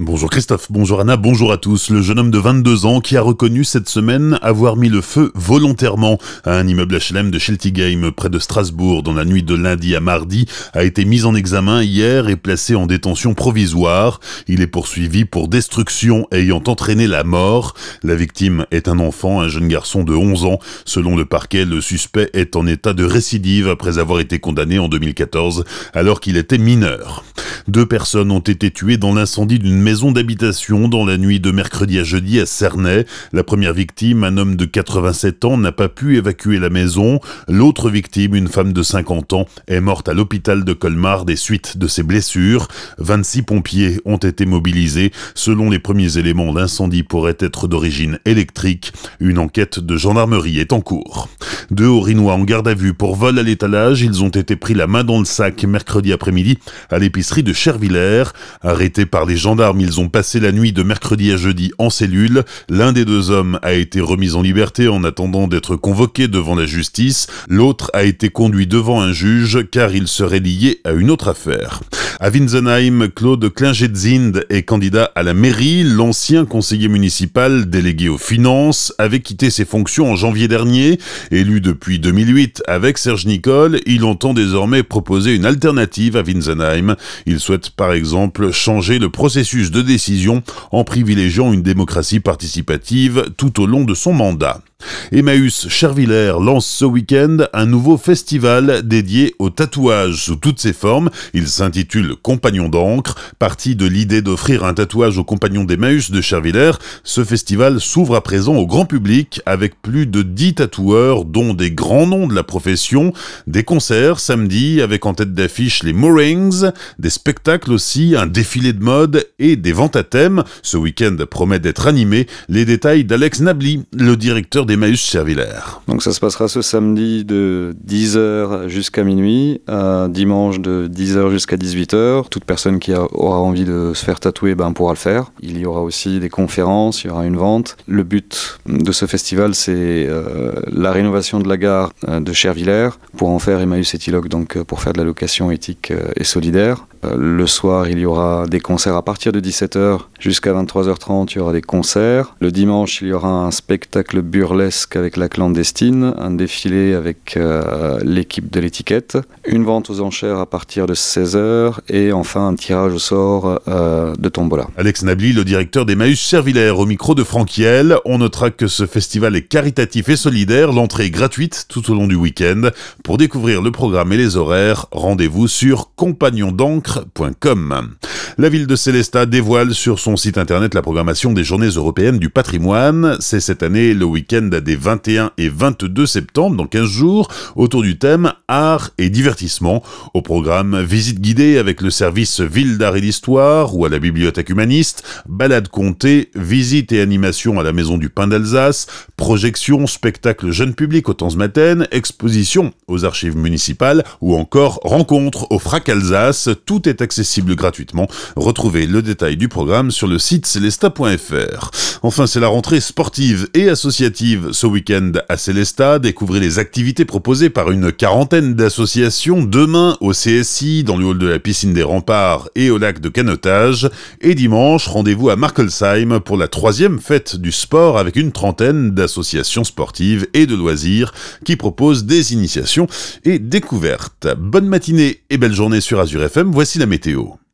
Bonjour Christophe, bonjour Anna, bonjour à tous. Le jeune homme de 22 ans qui a reconnu cette semaine avoir mis le feu volontairement à un immeuble HLM de Sheltigame près de Strasbourg dans la nuit de lundi à mardi a été mis en examen hier et placé en détention provisoire. Il est poursuivi pour destruction ayant entraîné la mort. La victime est un enfant, un jeune garçon de 11 ans. Selon le parquet, le suspect est en état de récidive après avoir été condamné en 2014 alors qu'il était mineur. Deux personnes ont été tuées dans l'incendie d'une maison d'habitation dans la nuit de mercredi à jeudi à Cernay. La première victime, un homme de 87 ans, n'a pas pu évacuer la maison. L'autre victime, une femme de 50 ans, est morte à l'hôpital de Colmar des suites de ses blessures. 26 pompiers ont été mobilisés. Selon les premiers éléments, l'incendie pourrait être d'origine électrique. Une enquête de gendarmerie est en cours. Deux Orinois en garde à vue pour vol à l'étalage, ils ont été pris la main dans le sac mercredi après-midi à l'épicerie de Chervillers. Arrêtés par les gendarmes, ils ont passé la nuit de mercredi à jeudi en cellule. L'un des deux hommes a été remis en liberté en attendant d'être convoqué devant la justice. L'autre a été conduit devant un juge car il serait lié à une autre affaire. À Winsenheim, Claude Klingetzind est candidat à la mairie. L'ancien conseiller municipal délégué aux finances avait quitté ses fonctions en janvier dernier. Élu depuis 2008 avec Serge Nicole, il entend désormais proposer une alternative à Winsenheim. Il souhaite par exemple changer le processus de décision en privilégiant une démocratie participative tout au long de son mandat. Emmaüs Chervillers lance ce week-end un nouveau festival dédié au tatouage sous toutes ses formes. Il s'intitule Compagnon d'encre. Parti de l'idée d'offrir un tatouage aux compagnons d'Emmaüs de Chervillers, ce festival s'ouvre à présent au grand public avec plus de 10 tatoueurs, dont des grands noms de la profession, des concerts samedi avec en tête d'affiche les Moorings, des spectacles aussi, un défilé de mode et des ventes à thème. Ce week-end promet d'être animé. Les détails d'Alex Nabli, le directeur d'Emmaüs Servillaire. Donc ça se passera ce samedi de 10h jusqu'à minuit, dimanche de 10h jusqu'à 18h. Toute personne qui aura envie de se faire tatouer ben, pourra le faire. Il y aura aussi des conférences, il y aura une vente. Le but de ce festival, c'est euh, la rénovation de la gare euh, de Chervillers pour en faire Emmaüs Etilogue, donc euh, pour faire de la location éthique et solidaire. Le soir, il y aura des concerts à partir de 17h jusqu'à 23h30. Il y aura des concerts. Le dimanche, il y aura un spectacle burlesque avec la clandestine, un défilé avec euh, l'équipe de l'étiquette, une vente aux enchères à partir de 16h et enfin un tirage au sort euh, de tombola. Alex Nabli, le directeur d'Emmaüs Servillaire, au micro de Franquiel. On notera que ce festival est caritatif et solidaire. L'entrée est gratuite tout au long du week-end. Pour découvrir le programme et les horaires, rendez-vous sur La ville de Célestat dévoile sur son site internet la programmation des Journées européennes du patrimoine. C'est cette année le week-end des 21 et 22 septembre, dans 15 jours, autour du thème Art et divertissement. Au programme Visite guidée avec le service Ville d'art et d'histoire ou à la bibliothèque humaniste, balade comptée, visite et animation à la Maison du Pain d'Alsace, projection, spectacle jeune public au temps exposition aux archives municipales ou encore rencontre au Frac Alsace. Est accessible gratuitement. Retrouvez le détail du programme sur le site celesta.fr. Enfin, c'est la rentrée sportive et associative ce week-end à Célestat. Découvrez les activités proposées par une quarantaine d'associations demain au CSI, dans le hall de la piscine des remparts et au lac de canotage. Et dimanche, rendez-vous à Markelsheim pour la troisième fête du sport avec une trentaine d'associations sportives et de loisirs qui proposent des initiations et découvertes. Bonne matinée et belle journée sur Azure FM. Voici la météo.